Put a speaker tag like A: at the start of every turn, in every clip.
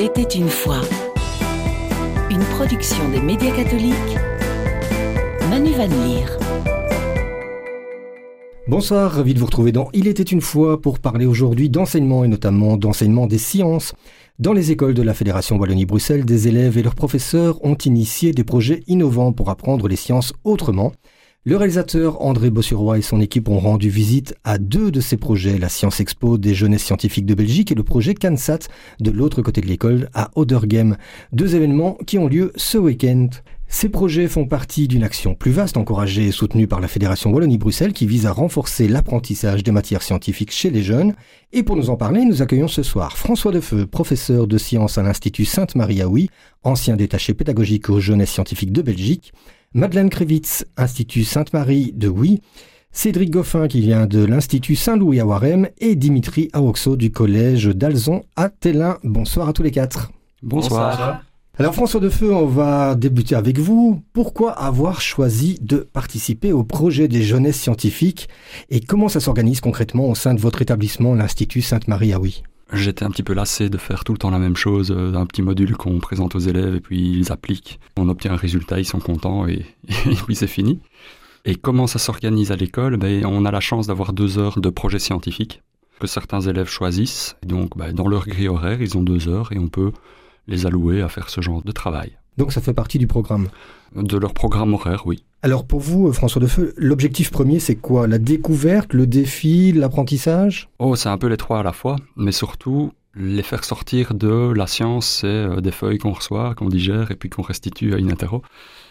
A: Il était une fois. Une production des médias catholiques. Manu Van Leer.
B: Bonsoir, ravi de vous retrouver dans Il était une fois pour parler aujourd'hui d'enseignement et notamment d'enseignement des sciences. Dans les écoles de la Fédération Wallonie-Bruxelles, des élèves et leurs professeurs ont initié des projets innovants pour apprendre les sciences autrement. Le réalisateur André Bossuroy et son équipe ont rendu visite à deux de ces projets, la Science Expo des jeunesses scientifiques de Belgique et le projet CanSat de l'autre côté de l'école à Odergem. Deux événements qui ont lieu ce week-end. Ces projets font partie d'une action plus vaste encouragée et soutenue par la Fédération Wallonie-Bruxelles qui vise à renforcer l'apprentissage des matières scientifiques chez les jeunes. Et pour nous en parler, nous accueillons ce soir François Defeu, professeur de sciences à l'Institut Sainte-Marie à ancien détaché pédagogique aux jeunesses scientifiques de Belgique, Madeleine Krevitz, Institut Sainte-Marie de Oui, Cédric Goffin qui vient de l'Institut Saint-Louis à Warem et Dimitri Aoxo du Collège d'Alzon à Télin. Bonsoir à tous les quatre.
C: Bonsoir.
B: Alors François Defeu, on va débuter avec vous. Pourquoi avoir choisi de participer au projet des jeunesses scientifiques et comment ça s'organise concrètement au sein de votre établissement, l'Institut Sainte-Marie à Oui
C: J'étais un petit peu lassé de faire tout le temps la même chose, euh, un petit module qu'on présente aux élèves et puis ils appliquent. On obtient un résultat, ils sont contents et, puis c'est fini. Et comment ça s'organise à l'école? Ben, On a la chance d'avoir deux heures de projet scientifique que certains élèves choisissent. donc, ben, dans leur grille horaire, ils ont deux heures et on peut les allouer à faire ce genre de travail.
B: Donc ça fait partie du programme
C: De leur programme horaire, oui.
B: Alors pour vous, François Defeu, l'objectif premier, c'est quoi? La découverte, le défi, l'apprentissage?
C: Oh, c'est un peu les trois à la fois, mais surtout les faire sortir de la science, c'est euh, des feuilles qu'on reçoit, qu'on digère et puis qu'on restitue à une interro,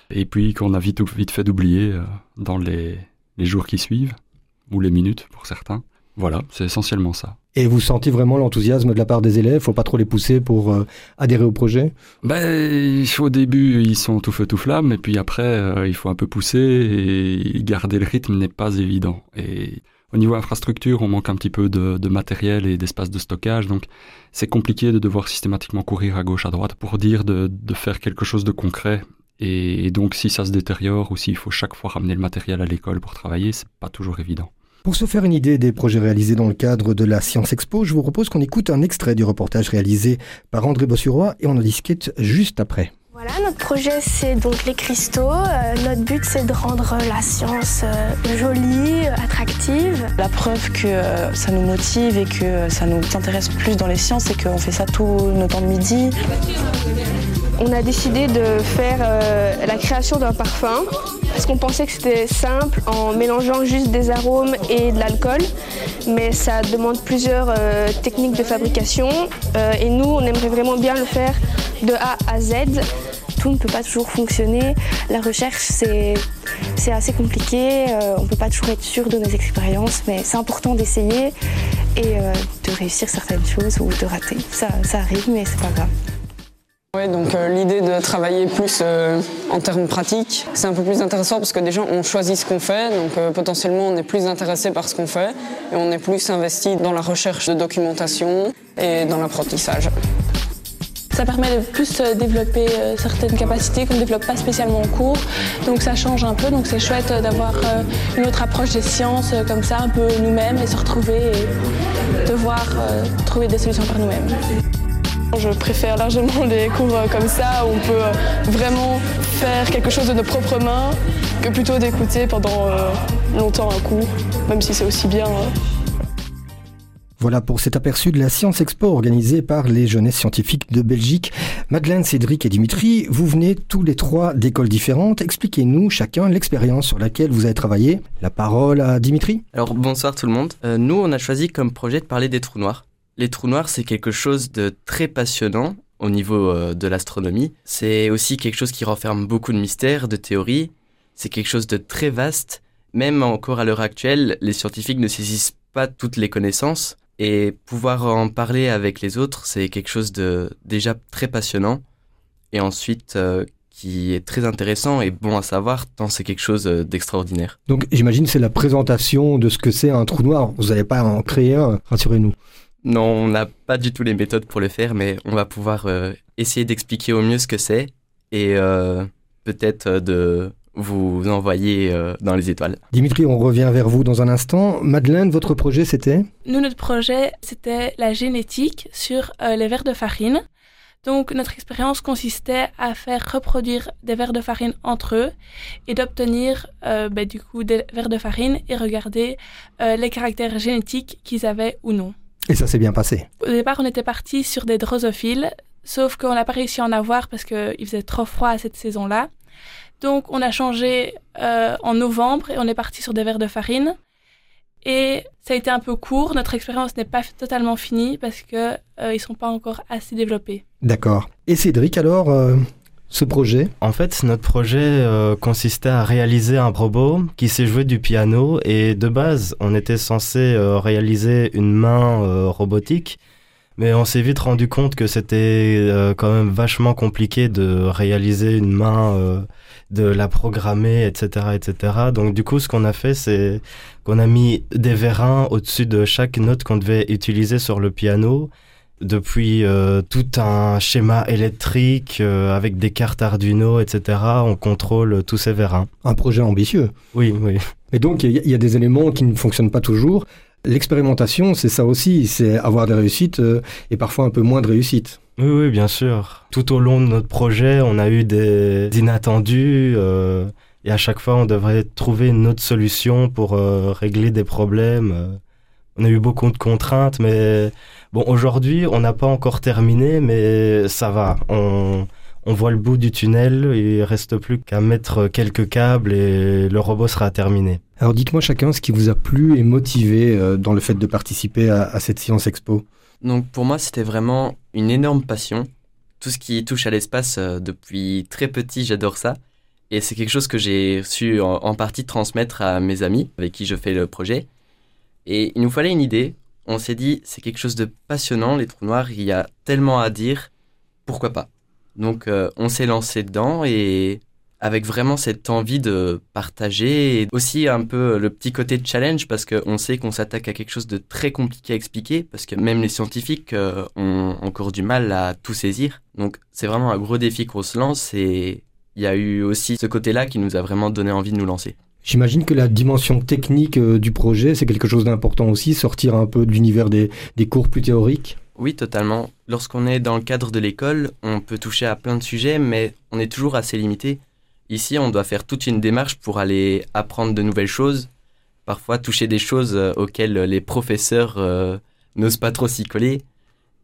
C: et puis qu'on a vite, vite fait d'oublier euh, dans les jours qui suivent, ou les minutes pour certains. Voilà, c'est essentiellement ça.
B: Et vous sentez vraiment l'enthousiasme de la part des élèves? Faut pas trop les pousser pour euh, adhérer au projet?
C: Ben, Au début, ils sont tout feu tout flamme, et puis après, euh, il faut un peu pousser, et garder le rythme n'est pas évident. Et au niveau infrastructure, on manque un petit peu de, matériel et d'espace de stockage, donc c'est compliqué de devoir systématiquement courir à gauche, à droite pour dire de, faire quelque chose de concret. et donc, si ça se détériore ou s'il faut chaque fois ramener le matériel à l'école pour travailler, c'est pas toujours évident.
B: Pour se faire une idée des projets réalisés dans le cadre de la Science Expo, je vous propose qu'on écoute un extrait du reportage réalisé par André Bossuroy et on en discute juste après.
D: Voilà, notre projet c'est donc les cristaux. Euh, notre but c'est de rendre la science euh, jolie, attractive.
E: La preuve que euh, ça nous motive et que ça nous intéresse plus dans les sciences, c'est qu'on fait ça tout nos temps de midi.
D: On a décidé de faire la création d'un parfum parce qu'on pensait que c'était simple en mélangeant juste des arômes et de l'alcool, mais ça demande plusieurs euh, techniques de fabrication euh, et nous on aimerait vraiment bien le faire de A à Z. Tout ne peut pas toujours fonctionner. La recherche c'est assez compliqué, euh, on ne peut pas toujours être sûr de nos expériences, mais c'est important d'essayer et de réussir certaines choses ou de rater. Ça, ça arrive, mais c'est pas grave.
F: Donc euh, l'idée de travailler plus euh, en termes pratiques, c'est un peu plus intéressant parce que déjà on choisit ce qu'on fait, donc euh, potentiellement on est plus intéressé par ce qu'on fait et on est plus investi dans la recherche de documentation et dans l'apprentissage.
G: Ça permet de plus développer certaines capacités qu'on ne développe pas spécialement en cours, donc ça change un peu, donc c'est chouette d'avoir une autre approche des sciences comme ça, un peu nous-mêmes et se retrouver et devoir trouver des solutions par nous-mêmes.
H: Je préfère largement les cours euh, comme ça où on peut euh, vraiment faire quelque chose de nos propres mains que plutôt d'écouter pendant euh, longtemps un cours, même si c'est aussi bien. Hein.
B: Voilà pour cet aperçu de la Science Expo organisée par les jeunesses scientifiques de Belgique. Madeleine, Cédric et Dimitri, vous venez tous les trois d'écoles différentes. Expliquez-nous chacun l'expérience sur laquelle vous avez travaillé. La parole à Dimitri.
I: Alors bonsoir tout le monde. nous, on a choisi comme projet de parler des trous noirs. Les trous noirs, c'est quelque chose de très passionnant au niveau euh, de l'astronomie. C'est aussi quelque chose qui renferme beaucoup de mystères, de théories. C'est quelque chose de très vaste. Même encore à l'heure actuelle, les scientifiques ne saisissent pas toutes les connaissances. Et pouvoir en parler avec les autres, c'est quelque chose de déjà très passionnant. Et ensuite, euh, qui est très intéressant et bon à savoir tant c'est quelque chose euh, d'extraordinaire.
B: Donc j'imagine c'est la présentation de ce que c'est un trou noir. Vous n'allez pas en créer un, rassurez-nous.
I: Non, on n'a pas du tout les méthodes pour le faire, mais on va pouvoir euh, essayer d'expliquer au mieux ce que c'est et euh, peut-être euh, de vous envoyer dans les étoiles.
B: Dimitri, on revient vers vous dans un instant. Madeleine, votre projet, c'était?
G: Nous, notre projet, c'était la génétique sur les vers de farine. Donc notre expérience consistait à faire reproduire des verres de farine entre eux et d'obtenir euh, ben, du coup des verres de farine et regarder euh, les caractères génétiques qu'ils avaient ou non.
B: Et ça s'est bien passé.
G: Au départ, on était parti sur des drosophiles, sauf qu'on n'a pas réussi à en avoir parce qu'il faisait trop froid à cette saison-là. Donc on a changé euh, en novembre et on est parti sur des verres de farine. Et ça a été un peu court. Notre expérience n'est pas totalement finie parce que euh, ils sont pas encore assez développés.
B: D'accord. Et Cédric, alors, euh, ce projet
J: En fait, notre projet euh, consistait à réaliser un robot qui sait jouer du piano. Et de base, on était censé euh, réaliser une main euh, robotique. Mais on s'est vite rendu compte que c'était quand même vachement compliqué de réaliser une main, de la programmer, etc., etc. Donc du coup, ce qu'on a fait, c'est qu'on a mis des vérins au-dessus de chaque note qu'on devait utiliser sur le piano. Depuis euh, tout un schéma électrique euh, avec des cartes Arduino, etc., on contrôle tous ces vérins.
B: Un projet ambitieux.
J: Oui, oui.
B: Et donc, il y, a- il y a des éléments qui ne fonctionnent pas toujours. L'expérimentation, c'est ça aussi, c'est avoir des réussites euh, et parfois un peu moins de réussites.
J: Oui, oui, bien sûr. Tout au long de notre projet, on a eu des inattendus euh, et à chaque fois, on devrait trouver une autre solution pour euh, régler des problèmes. On a eu beaucoup de contraintes, mais bon, aujourd'hui, on n'a pas encore terminé, mais ça va. On, on voit le bout du tunnel, il reste plus qu'à mettre quelques câbles et le robot sera terminé.
B: Alors dites-moi chacun ce qui vous a plu et motivé euh, dans le fait de participer à, à cette Science Expo.
I: Donc pour moi, c'était vraiment une énorme passion. Tout ce qui touche à l'espace, euh, depuis très petit, j'adore ça. Et c'est quelque chose que j'ai su en, en partie transmettre à mes amis avec qui je fais le projet. Et il nous fallait une idée. On s'est dit, c'est quelque chose de passionnant, les trous noirs, il y a tellement à dire, pourquoi pas? Donc euh, on s'est lancé dedans et avec vraiment cette envie de partager et aussi un peu le petit côté de challenge parce qu'on sait qu'on s'attaque à quelque chose de très compliqué à expliquer parce que même les scientifiques euh, ont encore du mal à tout saisir. Donc c'est vraiment un gros défi qu'on se lance et il y a eu aussi ce côté-là qui nous a vraiment donné envie de nous lancer.
B: J'imagine que la dimension technique euh, du projet, c'est quelque chose d'important aussi, sortir un peu de l'univers des, cours plus théoriques.
I: Oui, totalement. Lorsqu'on est dans le cadre de l'école, on peut toucher à plein de sujets, mais on est toujours assez limité. Ici, on doit faire toute une démarche pour aller apprendre de nouvelles choses, parfois toucher des choses euh, auxquelles les professeurs euh, n'osent pas trop s'y coller.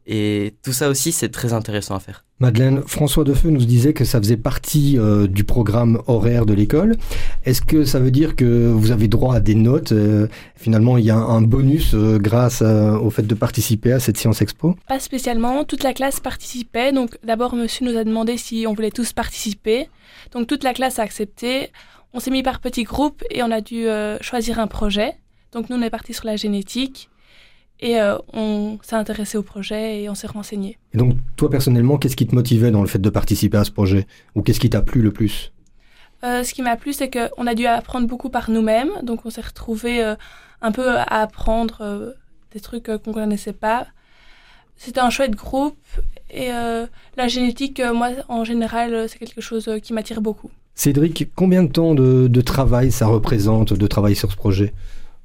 I: Et tout ça aussi, c'est très intéressant à faire.
B: Madeleine, François Defeu nous disait que ça faisait partie euh, du programme horaire de l'école. Est-ce que ça veut dire que vous avez droit à des notes euh, Finalement, il y a un, bonus euh, grâce à- au fait de participer à cette Science Expo?
G: Pas spécialement, toute la classe participait. Donc d'abord, monsieur nous a demandé si on voulait tous participer. Donc toute la classe a accepté. On s'est mis par petits groupes et on a dû euh, choisir un projet. Donc nous, on est parti sur la génétique et euh, on s'est intéressé au projet et on s'est renseigné.
B: Et donc, toi personnellement, qu'est-ce qui te motivait dans le fait de participer à ce projet? Ou qu'est-ce qui t'a plu le plus?
G: Euh, ce qui m'a plu, c'est qu'on a dû apprendre beaucoup par nous-mêmes. Donc on s'est retrouvé un peu à apprendre euh, des trucs euh, qu'on ne connaissait pas. C'était un chouette groupe et euh, la génétique, euh, moi, en général, euh, c'est quelque chose euh, qui m'attire beaucoup.
B: Cédric, combien de temps de, de travail ça représente de travailler sur ce projet?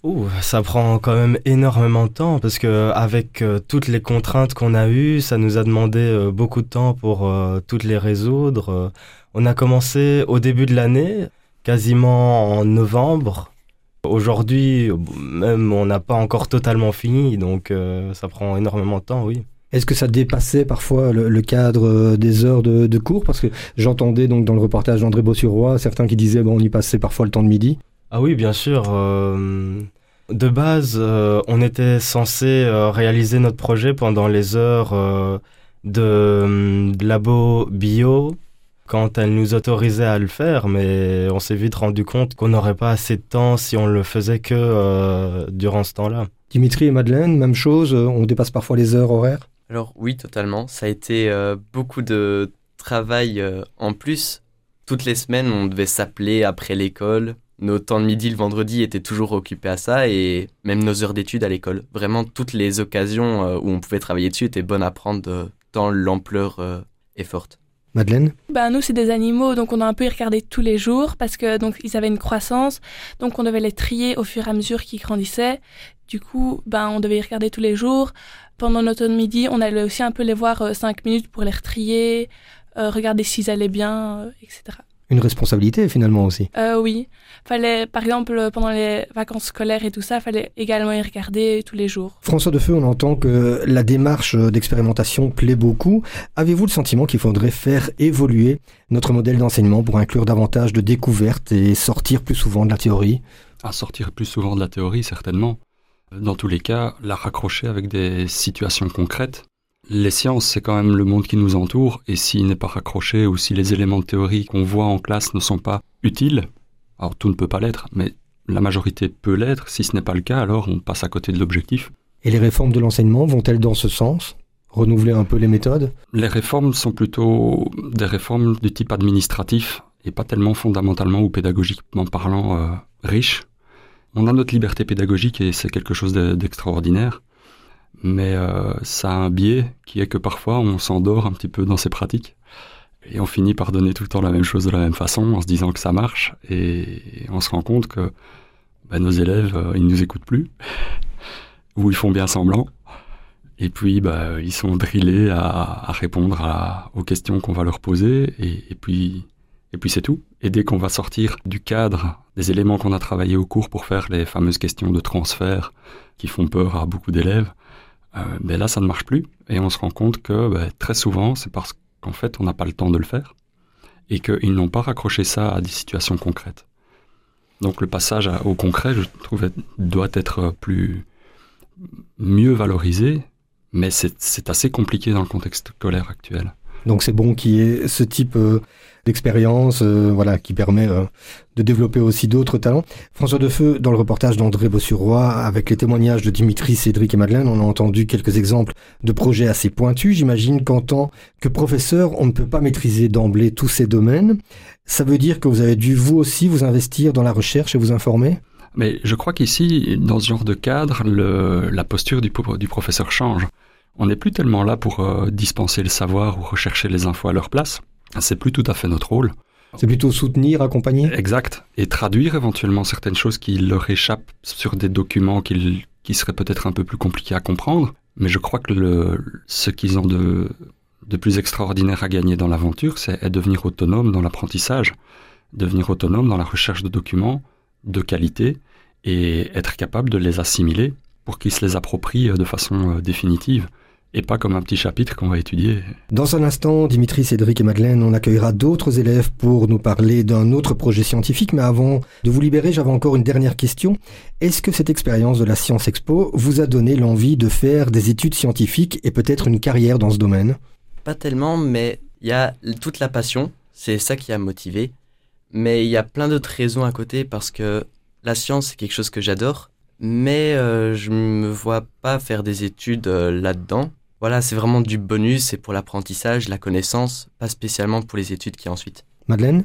J: Ouh, ça prend quand même énormément de temps parce que avec euh, toutes les contraintes qu'on a eues, ça nous a demandé euh, beaucoup de temps pour euh, toutes les résoudre. Euh, on a commencé au début de l'année, quasiment en novembre. Aujourd'hui, même on n'a pas encore totalement fini, donc euh, ça prend énormément de temps, oui.
B: Est-ce que ça dépassait parfois le, cadre euh, des heures de, de cours? Parce que j'entendais donc dans le reportage d'André Bossuroy certains qui disaient bon, on y passait parfois le temps de midi.
J: Ah oui, bien sûr. euh, de base, euh, on était censé euh, réaliser notre projet pendant les heures euh, de, de labo bio quand elle nous autorisait à le faire, mais on s'est vite rendu compte qu'on n'aurait pas assez de temps si on le faisait que euh, durant ce temps-là.
B: Dimitri et Madeleine, même chose, on dépasse parfois les heures horaires?
I: Alors oui, totalement. Ça a été euh, beaucoup de travail euh, en plus. Toutes les semaines, on devait s'appeler après l'école. Nos temps de midi le vendredi étaient toujours occupés à ça et même nos heures d'études à l'école. Vraiment, toutes les occasions euh, où on pouvait travailler dessus étaient bonnes à prendre euh, tant l'ampleur euh, est forte.
B: Madeleine?
G: Ben, Nous, c'est des animaux, donc on a un peu regardé tous les jours parce que donc ils avaient une croissance, donc on devait les trier au fur et à mesure qu'ils grandissaient. Du coup, ben, on devait y regarder tous les jours. Pendant notre midi, on allait aussi un peu les voir euh, cinq minutes pour les retrier, euh, regarder s'ils allaient bien, euh, etc.
B: Une responsabilité finalement aussi.
G: Euh, oui, fallait par exemple pendant les vacances scolaires et tout ça, fallait également y regarder tous les jours.
B: François Defeu, on entend que la démarche d'expérimentation plaît beaucoup. Avez-vous le sentiment qu'il faudrait faire évoluer notre modèle d'enseignement pour inclure davantage de découvertes et sortir plus souvent de la théorie?
C: À sortir plus souvent de la théorie, certainement. Dans tous les cas, la raccrocher avec des situations concrètes les sciences, c'est quand même le monde qui nous entoure, et s'il n'est pas raccroché ou si les éléments de théorie qu'on voit en classe ne sont pas utiles, alors tout ne peut pas l'être, mais la majorité peut l'être, si ce n'est pas le cas, alors on passe à côté de l'objectif.
B: Et les réformes de l'enseignement vont-elles dans ce sens Renouveler un peu les méthodes?
C: Les réformes sont plutôt des réformes du type administratif, et pas tellement fondamentalement ou pédagogiquement parlant euh, riches. On a notre liberté pédagogique et c'est quelque chose d'extraordinaire mais euh, ça a un biais qui est que parfois on s'endort un petit peu dans ses pratiques et on finit par donner tout le temps la même chose de la même façon en se disant que ça marche et on se rend compte que bah, nos élèves euh, ils nous écoutent plus ou ils font bien semblant et puis bah, ils sont drillés à, répondre aux questions qu'on va leur poser et, puis et puis c'est tout. Et dès qu'on va sortir du cadre des éléments qu'on a travaillé au cours pour faire les fameuses questions de transfert qui font peur à beaucoup d'élèves, ben là ça ne marche plus et on se rend compte que ben, très souvent c'est parce qu'en fait on n'a pas le temps de le faire et qu'ils n'ont pas raccroché ça à des situations concrètes. Donc le passage au concret, je trouve, doit être plus mieux valorisé, mais c'est assez compliqué dans le contexte scolaire actuel.
B: Donc c'est bon qu'il y ait ce type euh, d'expérience euh, voilà, qui permet euh, de développer aussi d'autres talents. François Defeu, dans le reportage d'André Bossuroy, avec les témoignages de Dimitri, Cédric et Madeleine, on a entendu quelques exemples de projets assez pointus. J'imagine qu'en tant que professeur, on ne peut pas maîtriser d'emblée tous ces domaines. Ça veut dire que vous avez dû vous aussi vous investir dans la recherche et vous informer?
C: Mais je crois qu'ici, dans ce genre de cadre, la posture du, du professeur change. On n'est plus tellement là pour euh, dispenser le savoir ou rechercher les infos à leur place. C'est plus tout à fait notre rôle.
B: C'est plutôt soutenir, accompagner
C: Exact. Et traduire éventuellement certaines choses qui leur échappent sur des documents qui, qui seraient peut-être un peu plus compliqués à comprendre. Mais je crois que le, ce qu'ils ont de, de plus extraordinaire à gagner dans l'aventure, c'est devenir autonome dans l'apprentissage, devenir autonome dans la recherche de documents de qualité et être capable de les assimiler pour qu'ils se les approprient de façon euh, définitive et pas comme un petit chapitre qu'on va étudier.
B: Dans un instant, Dimitri, Cédric et Madeleine, on accueillera d'autres élèves pour nous parler d'un autre projet scientifique, mais avant de vous libérer, j'avais encore une dernière question. Est-ce que cette expérience de la Science Expo vous a donné l'envie de faire des études scientifiques et peut-être une carrière dans ce domaine?
I: Pas tellement, mais il y a toute la passion, c'est ça qui a motivé, mais il y a plein d'autres raisons à côté parce que la science, c'est quelque chose que j'adore, mais euh, je me vois pas faire des études euh, là-dedans voilà, c'est vraiment du bonus, c'est pour l'apprentissage, la connaissance, pas spécialement pour les études qui ensuite.
B: Madeleine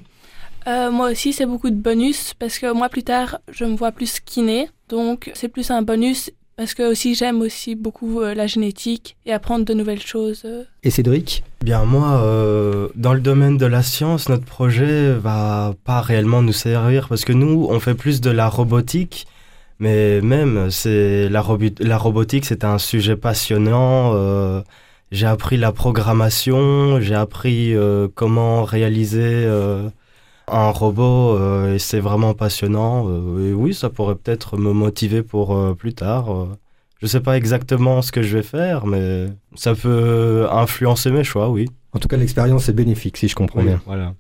G: euh, Moi aussi, c'est beaucoup de bonus parce que moi, plus tard, je me vois plus kiné. Donc, c'est plus un bonus parce que aussi j'aime aussi beaucoup euh, la génétique et apprendre de nouvelles choses. Euh.
B: Et Cédric
J: Bien moi, dans le domaine de la science, notre projet va pas réellement nous servir parce que nous, on fait plus de la robotique mais même, c'est la, la robotique, c'est un sujet passionnant. Euh, j'ai appris la programmation, j'ai appris euh, comment réaliser euh, un robot, et c'est vraiment passionnant. et oui, ça pourrait peut-être me motiver pour plus tard. Je ne sais pas exactement ce que je vais faire, mais ça peut influencer mes choix, oui.
B: En tout cas, l'expérience est bénéfique, si je comprends bien.
J: Voilà.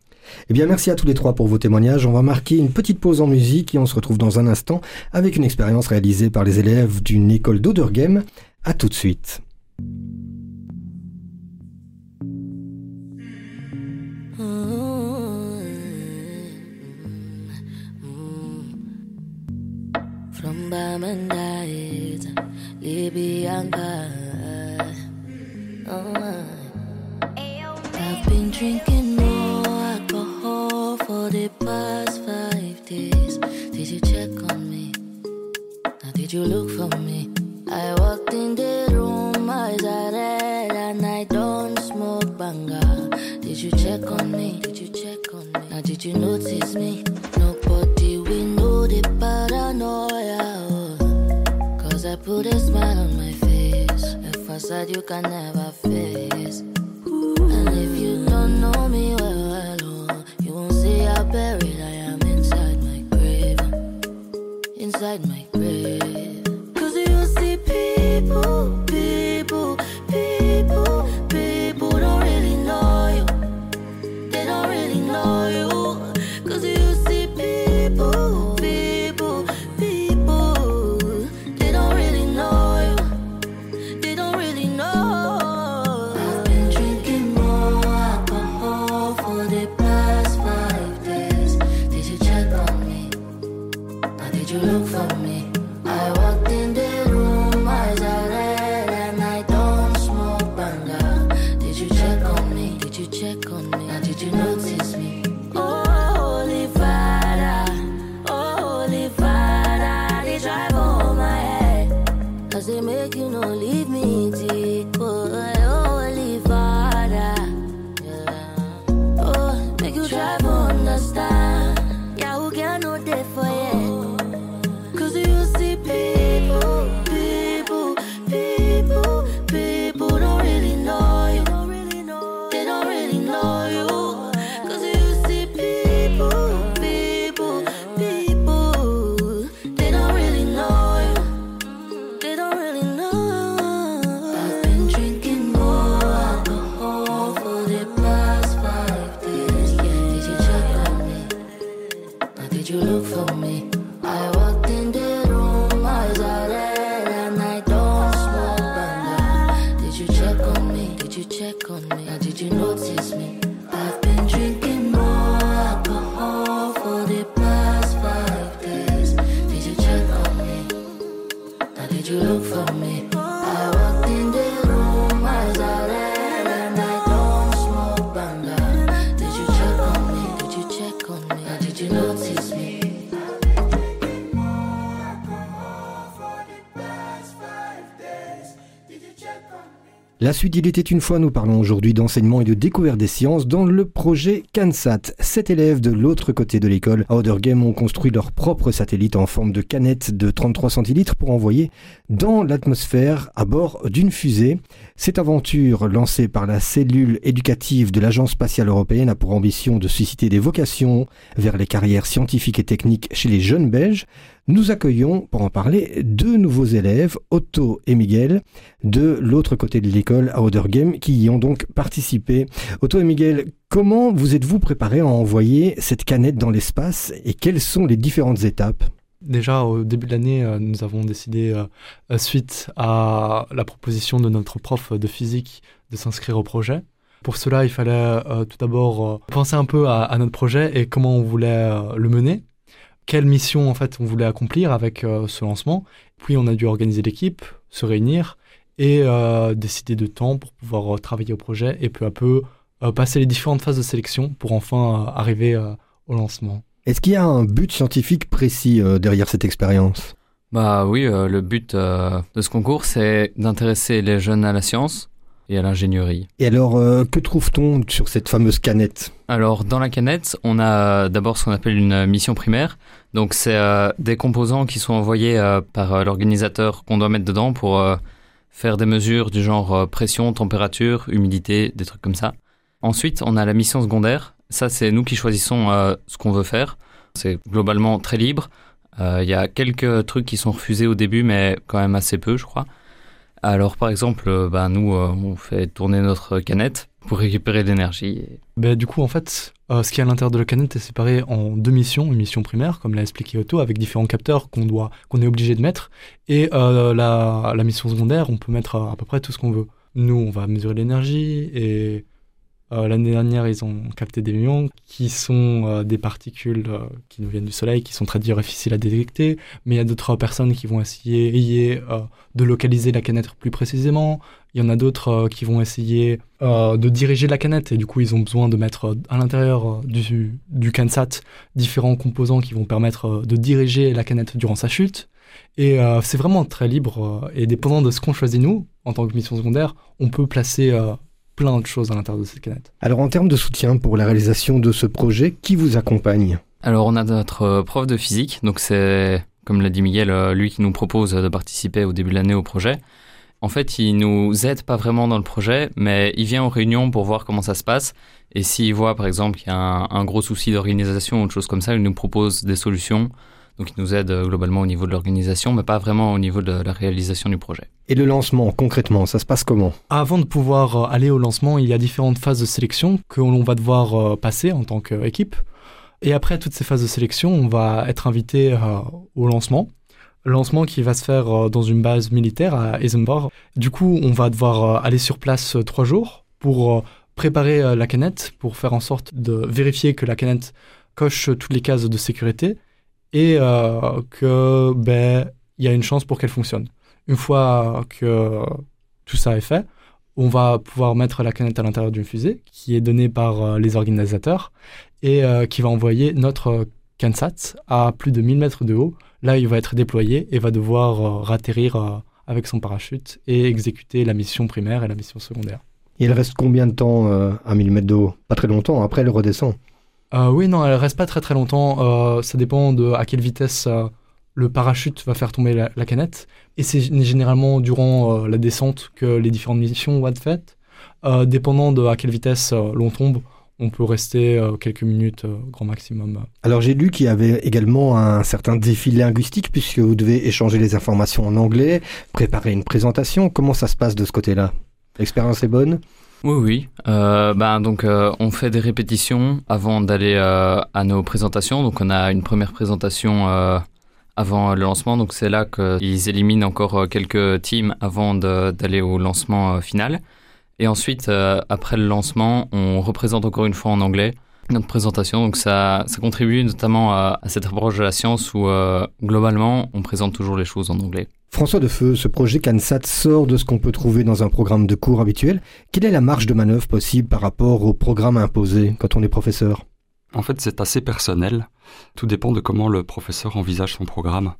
B: Eh bien, merci à tous les trois pour vos témoignages. On va marquer une petite pause en musique et on se retrouve dans un instant avec une expérience réalisée par les élèves d'une école d'Odergame. À tout de suite. For the past five days. Did you check on me? Now, did you look for me? I walked in the room, eyes are red, and I don't smoke banga. Did
K: you check on me? Did you check on me? Now did you notice me? Nobody we know the paranoia. Cause I put a smile on my face. A facade you can never face. And if you don't know me buried you look for me?
B: La suite, il était une fois, nous parlons aujourd'hui d'enseignement et de découverte des sciences dans le projet CanSat. Sept élèves de l'autre côté de l'école à ont construit leur propre satellite en forme de canette de 33 centilitres pour envoyer dans l'atmosphère à bord d'une fusée. Cette aventure, lancée par la cellule éducative de l'Agence spatiale européenne, a pour ambition de susciter des vocations vers les carrières scientifiques et techniques chez les jeunes Belges. Nous accueillons, pour en parler, deux nouveaux élèves, Otto et Miguel, de l'autre côté de l'école à Odergame, qui y ont donc participé. Otto et Miguel, comment vous êtes-vous préparés à envoyer cette canette dans l'espace et quelles sont les différentes étapes?
L: Déjà, au début de l'année, euh, nous avons décidé, euh, suite à la proposition de notre prof de physique, de s'inscrire au projet. Pour cela, il fallait euh, tout d'abord penser un peu à, à, notre projet et comment on voulait le mener quelle mission en fait on voulait accomplir avec euh, ce lancement. Puis on a dû organiser l'équipe, se réunir et euh, décider de temps pour pouvoir euh, travailler au projet et peu à peu passer les différentes phases de sélection pour enfin arriver au lancement.
B: Est-ce qu'il y a un but scientifique précis derrière cette expérience?
M: Bah oui, le but de ce concours c'est d'intéresser les jeunes à la science et à l'ingénierie.
B: Et alors, euh, que trouve-t-on sur cette fameuse canette?
M: Alors, dans la canette, on a d'abord ce qu'on appelle une mission primaire. Donc, c'est euh, des composants qui sont envoyés euh, par l'organisateur qu'on doit mettre dedans pour faire des mesures du genre pression, température, humidité, des trucs comme ça. Ensuite, on a la mission secondaire. Ça, c'est nous qui choisissons ce qu'on veut faire. C'est globalement très libre. Il y a quelques trucs qui sont refusés au début, mais quand même assez peu, je crois. Alors par exemple, bah, nous, euh, on fait tourner notre canette pour récupérer de l'énergie.
L: Bah, du coup, en fait, euh, ce qui est à l'intérieur de la canette est séparé en deux missions. Une mission primaire, comme l'a expliqué Otto, avec différents capteurs qu'on doit, qu'on est obligé de mettre. Et euh, la, mission secondaire, on peut mettre à peu près tout ce qu'on veut. Nous, on va mesurer l'énergie et euh, L'année dernière, ils ont capté des muons qui sont euh, des particules euh, qui nous viennent du Soleil, qui sont très difficiles à détecter. Mais il y a d'autres personnes qui vont essayer de localiser la canette plus précisément. Il y en a d'autres qui vont essayer de diriger la canette et du coup, ils ont besoin de mettre à l'intérieur du, du CanSat différents composants qui vont permettre de diriger la canette durant sa chute. Et c'est vraiment très libre et dépendant de ce qu'on choisit nous, en tant que mission secondaire, on peut placer plein de choses à l'intérieur de cette canette.
B: Alors en termes de soutien pour la réalisation de ce projet, qui vous accompagne?
M: Alors on a notre prof de physique, donc c'est, comme l'a dit Miguel, lui qui nous propose de participer au début de l'année au projet. En fait, il nous aide pas vraiment dans le projet, mais il vient aux réunions pour voir comment ça se passe. Et s'il voit, par exemple, qu'il y a un, un gros souci d'organisation ou autre chose comme ça, il nous propose des solutions. Donc, il nous aide euh, globalement au niveau de l'organisation, mais pas vraiment au niveau de la réalisation du projet.
B: Et le lancement, concrètement, ça se passe comment?
L: Avant de pouvoir euh, aller au lancement, il y a différentes phases de sélection que l'on va devoir euh, passer en tant qu'équipe. Et après toutes ces phases de sélection, on va être invité au lancement lancement qui va se faire dans une base militaire à Eisenborg. Du coup, on va devoir aller sur place trois jours pour préparer la canette, pour faire en sorte de vérifier que la canette coche toutes les cases de sécurité et que ben il y a une chance pour qu'elle fonctionne. Une fois que tout ça est fait, on va pouvoir mettre la canette à l'intérieur d'une fusée qui est donnée par les organisateurs et qui va envoyer notre CanSat à plus de 1000 mètres de haut Là, il va être déployé et va devoir euh, ratterrir euh, avec son parachute et exécuter la mission primaire et la mission secondaire.
B: il reste combien de temps euh, à 1000 mètres d'eau Pas très longtemps, après elle redescend.
L: Oui, non, elle reste pas très très longtemps. ça dépend de à quelle vitesse le parachute va faire tomber la, canette. Et c'est généralement durant la descente que les différentes missions vont être faites. dépendant de à quelle vitesse l'on tombe, on peut rester euh, quelques minutes euh, grand maximum.
B: Alors j'ai lu qu'il y avait également un certain défi linguistique puisque vous devez échanger les informations en anglais, préparer une présentation. Comment ça se passe de ce côté-là? L'expérience est bonne?
M: Oui, oui. Euh, ben, donc, on fait des répétitions avant d'aller à nos présentations. Donc, on a une première présentation avant le lancement. Donc, c'est là qu'ils éliminent encore quelques teams avant d'aller au lancement final. Et ensuite, euh, après le lancement, on représente encore une fois en anglais notre présentation. Donc ça, ça contribue notamment à, cette approche de la science où euh, globalement, on présente toujours les choses en anglais.
B: François Defeu, ce projet CANSAT sort de ce qu'on peut trouver dans un programme de cours habituel. Quelle est la marge de manœuvre possible par rapport au programme imposé quand on est professeur?
C: En fait, c'est assez personnel. Tout dépend de comment le professeur envisage son programme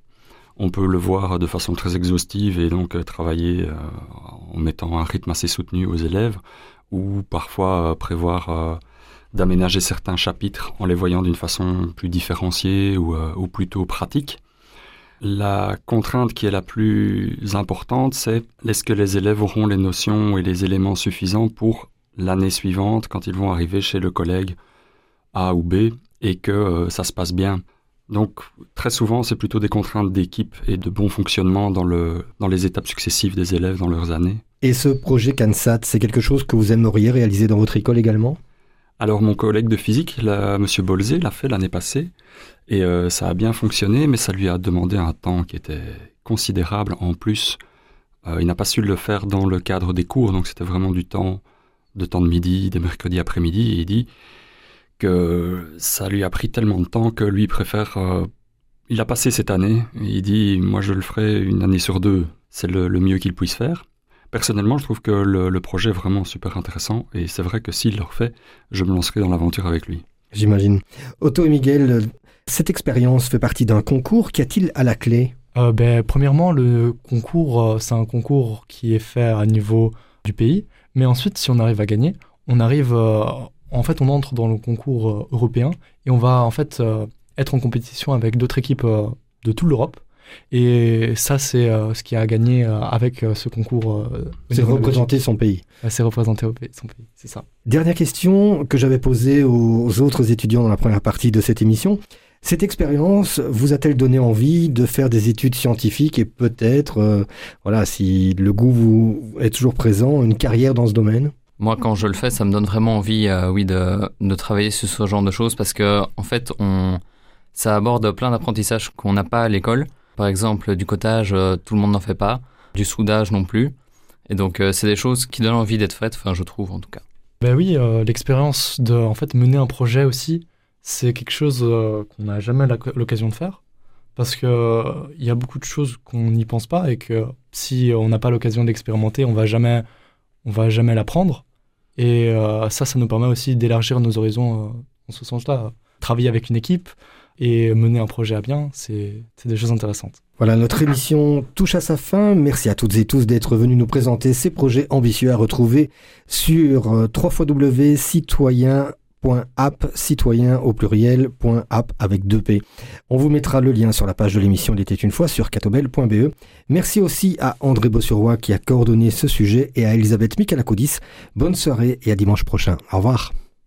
C: on peut le voir de façon très exhaustive et donc euh, travailler euh, en mettant un rythme assez soutenu aux élèves, ou parfois euh, prévoir d'aménager certains chapitres en les voyant d'une façon plus différenciée ou, plutôt pratique. La contrainte qui est la plus importante, c'est est-ce que les élèves auront les notions et les éléments suffisants pour l'année suivante quand ils vont arriver chez le collègue A ou B et que ça se passe bien. Donc très souvent, c'est plutôt des contraintes d'équipe et de bon fonctionnement dans, dans les étapes successives des élèves dans leurs années.
B: Et ce projet CANSAT, c'est quelque chose que vous aimeriez réaliser dans votre école également?
C: Alors mon collègue de physique, M. Bolzé, l'a fait l'année passée et euh, ça a bien fonctionné, mais ça lui a demandé un temps qui était considérable en plus. Euh, il n'a pas su le faire dans le cadre des cours, donc c'était vraiment du temps de temps de midi, des mercredis après-midi, il dit que ça lui a pris tellement de temps que lui préfère. Euh, il a passé cette année il dit Moi, je le ferai une année sur deux. C'est le, mieux qu'il puisse faire. Personnellement, je trouve que le, projet est vraiment super intéressant et c'est vrai que s'il le refait, je me lancerai dans l'aventure avec lui.
B: J'imagine. Otto et Miguel, cette expérience fait partie d'un concours. Qu'y a-t-il à la clé?
L: Euh, ben, Premièrement, le concours, euh, c'est un concours qui est fait à niveau du pays. Mais ensuite, si on arrive à gagner, on arrive en fait, on entre dans le concours euh, européen et on va en fait euh, être en compétition avec d'autres équipes euh, de toute l'Europe. Et ça, c'est ce qui a gagné avec ce concours.
B: c'est représenter son pays.
L: c'est représenter son pays, c'est ça.
B: Dernière question que j'avais posée aux autres étudiants dans la première partie de cette émission. Cette expérience vous a-t-elle donné envie de faire des études scientifiques et peut-être, voilà, si le goût vous est toujours présent, une carrière dans ce domaine?
M: Moi, quand je le fais, ça me donne vraiment envie, euh, oui, de, de, travailler sur ce genre de choses parce que, en fait, on, ça aborde plein d'apprentissages qu'on n'a pas à l'école. Par exemple, du cottage, euh, tout le monde n'en fait pas. Du soudage non plus. Et donc, euh, c'est des choses qui donnent envie d'être faites, enfin, je trouve en tout cas.
L: Ben oui, l'expérience de, en fait, mener un projet aussi, c'est quelque chose qu'on n'a jamais l'occasion de faire. Parce que il y a beaucoup de choses qu'on n'y pense pas et que si on n'a pas l'occasion d'expérimenter, on va jamais on va jamais l'apprendre. Et euh, ça, ça nous permet aussi d'élargir nos horizons euh, en ce sens-là. Travailler avec une équipe et mener un projet à bien, c'est des choses intéressantes.
B: Voilà, notre émission touche à sa fin. Merci à toutes et tous d'être venus nous présenter ces projets ambitieux à retrouver sur euh, www.citoyen.app, citoyen au pluriel, .app avec deux P. On vous mettra le lien sur la page de l'émission Il était une fois sur catobel.be. Merci aussi à André Bossuroy qui a coordonné ce sujet et à Elisabeth Michalakodis. Bonne soirée et à dimanche prochain. Au revoir.